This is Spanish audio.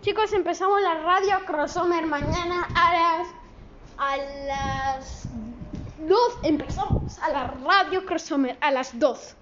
chicos, empezamos la radio crossover mañana a las a las 2 empezamos a la radio crossover a las 2.